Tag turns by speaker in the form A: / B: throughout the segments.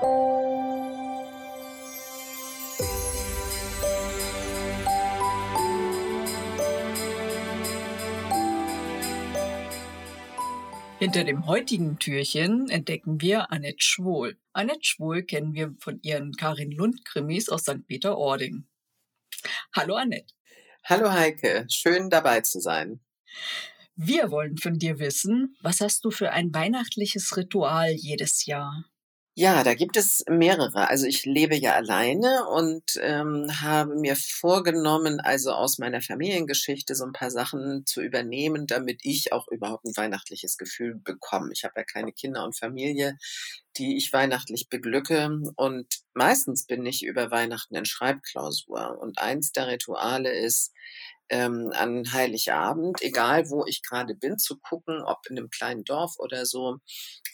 A: Hinter dem heutigen Türchen entdecken wir Annette Schwohl. Annette Schwohl kennen wir von ihren Karin Lund-Krimis aus St. Peter-Ording. Hallo Annette.
B: Hallo Heike, schön dabei zu sein.
A: Wir wollen von dir wissen, was hast du für ein weihnachtliches Ritual jedes Jahr?
B: Ja, da gibt es mehrere. Also ich lebe ja alleine und ähm, habe mir vorgenommen, also aus meiner Familiengeschichte so ein paar Sachen zu übernehmen, damit ich auch überhaupt ein weihnachtliches Gefühl bekomme. Ich habe ja keine Kinder und Familie, die ich weihnachtlich beglücke. Und meistens bin ich über Weihnachten in Schreibklausur. Und eins der Rituale ist, ähm, an Heiligabend, egal wo ich gerade bin, zu gucken, ob in einem kleinen Dorf oder so,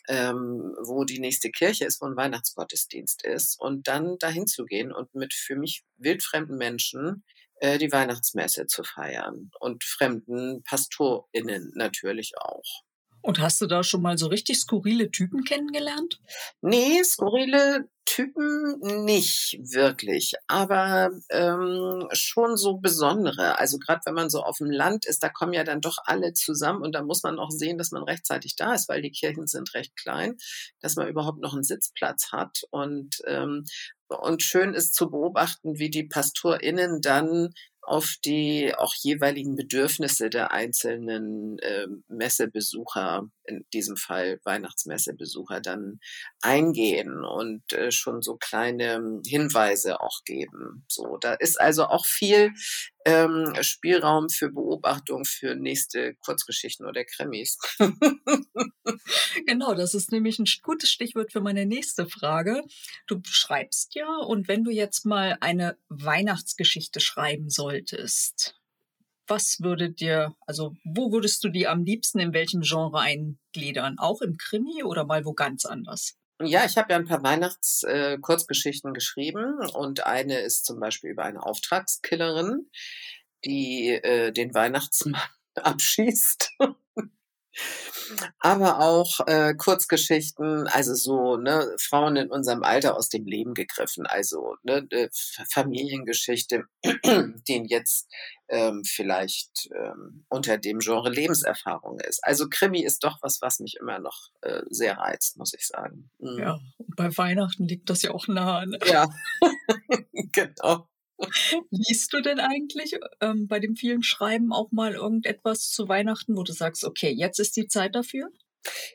B: ähm, wo die nächste Kirche ist, wo ein Weihnachtsgottesdienst ist und dann dahin zu gehen und mit für mich wildfremden Menschen äh, die Weihnachtsmesse zu feiern und fremden PastorInnen natürlich auch.
A: Und hast du da schon mal so richtig skurrile Typen kennengelernt?
B: Nee, skurrile Typen nicht wirklich, aber ähm, schon so besondere. Also gerade wenn man so auf dem Land ist, da kommen ja dann doch alle zusammen und da muss man auch sehen, dass man rechtzeitig da ist, weil die Kirchen sind recht klein, dass man überhaupt noch einen Sitzplatz hat und ähm, und schön ist zu beobachten, wie die PastorInnen dann auf die auch jeweiligen Bedürfnisse der einzelnen äh, Messebesucher, in diesem Fall Weihnachtsmessebesucher, dann eingehen und äh, schon so kleine Hinweise auch geben. So, da ist also auch viel ähm, Spielraum für Beobachtung für nächste Kurzgeschichten oder Krimis.
A: genau, das ist nämlich ein gutes Stichwort für meine nächste Frage. Du schreibst ja und wenn du jetzt mal eine Weihnachtsgeschichte schreiben solltest, was würde dir, also wo würdest du die am liebsten in welchem Genre eingliedern? Auch im Krimi oder mal wo ganz anders?
B: Ja, ich habe ja ein paar Weihnachtskurzgeschichten äh, geschrieben und eine ist zum Beispiel über eine Auftragskillerin, die äh, den Weihnachtsmann abschießt. Aber auch äh, Kurzgeschichten, also so ne, Frauen in unserem Alter aus dem Leben gegriffen, also ne, Familiengeschichte, die jetzt ähm, vielleicht ähm, unter dem Genre Lebenserfahrung ist. Also Krimi ist doch was, was mich immer noch äh, sehr reizt, muss ich sagen.
A: Mhm. Ja, und bei Weihnachten liegt das ja auch nahe. Ne?
B: Ja, genau.
A: Liest du denn eigentlich ähm, bei dem vielen Schreiben auch mal irgendetwas zu Weihnachten, wo du sagst, okay, jetzt ist die Zeit dafür?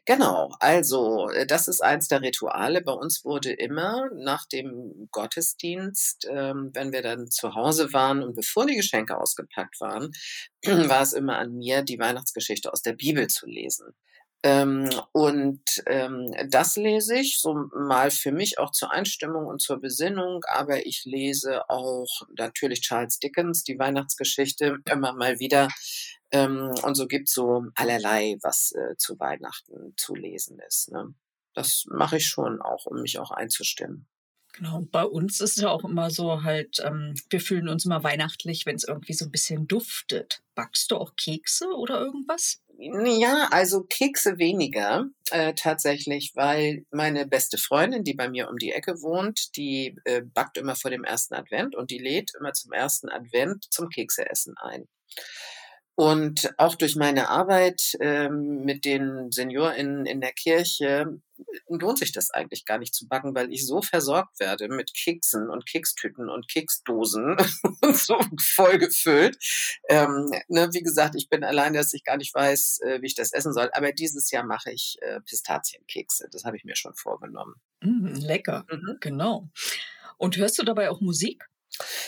B: Genau, also äh, das ist eins der Rituale. Bei uns wurde immer nach dem Gottesdienst, ähm, wenn wir dann zu Hause waren und bevor die Geschenke ausgepackt waren, war es immer an mir, die Weihnachtsgeschichte aus der Bibel zu lesen. Ähm, und ähm, das lese ich so mal für mich auch zur Einstimmung und zur Besinnung, aber ich lese auch natürlich Charles Dickens, die Weihnachtsgeschichte, immer mal wieder. Ähm, und so gibt es so allerlei, was äh, zu Weihnachten zu lesen ist. Ne? Das mache ich schon auch, um mich auch einzustimmen.
A: Genau, und bei uns ist ja auch immer so halt, ähm, wir fühlen uns immer weihnachtlich, wenn es irgendwie so ein bisschen duftet. Backst du auch Kekse oder irgendwas?
B: Ja, also Kekse weniger äh, tatsächlich, weil meine beste Freundin, die bei mir um die Ecke wohnt, die äh, backt immer vor dem ersten Advent und die lädt immer zum ersten Advent zum Kekseessen ein. Und auch durch meine Arbeit ähm, mit den SeniorInnen in der Kirche lohnt sich das eigentlich gar nicht zu backen, weil ich so versorgt werde mit Keksen und Kekstüten und Keksdosen und so vollgefüllt. Ähm, ne, wie gesagt, ich bin allein, dass ich gar nicht weiß, äh, wie ich das essen soll. Aber dieses Jahr mache ich äh, Pistazienkekse. Das habe ich mir schon vorgenommen.
A: Mm, lecker, mhm. genau. Und hörst du dabei auch Musik?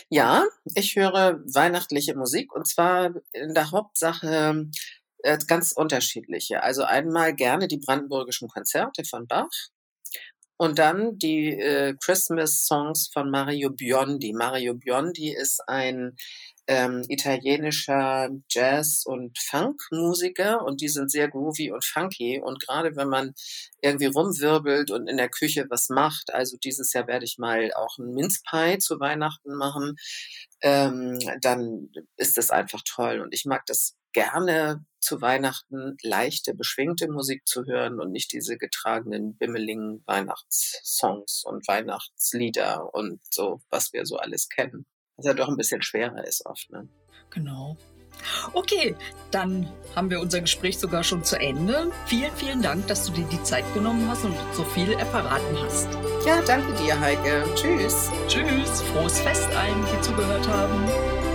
B: Ja, ich höre weihnachtliche Musik und zwar in der Hauptsache äh, ganz unterschiedliche. Also einmal gerne die brandenburgischen Konzerte von Bach und dann die äh, Christmas Songs von Mario Biondi. Mario Biondi ist ein ähm, italienischer Jazz- und Funk-Musiker und die sind sehr groovy und funky. Und gerade wenn man irgendwie rumwirbelt und in der Küche was macht, also dieses Jahr werde ich mal auch einen Minzpie zu Weihnachten machen, ähm, dann ist das einfach toll. Und ich mag das gerne zu Weihnachten leichte, beschwingte Musik zu hören und nicht diese getragenen, bimmeligen Weihnachtssongs und Weihnachtslieder und so, was wir so alles kennen was ja doch ein bisschen schwerer ist oft. Ne?
A: Genau. Okay, dann haben wir unser Gespräch sogar schon zu Ende. Vielen, vielen Dank, dass du dir die Zeit genommen hast und so viel verraten hast.
B: Ja, danke dir, Heike. Tschüss.
A: Tschüss. Frohes Fest allen, die zugehört haben.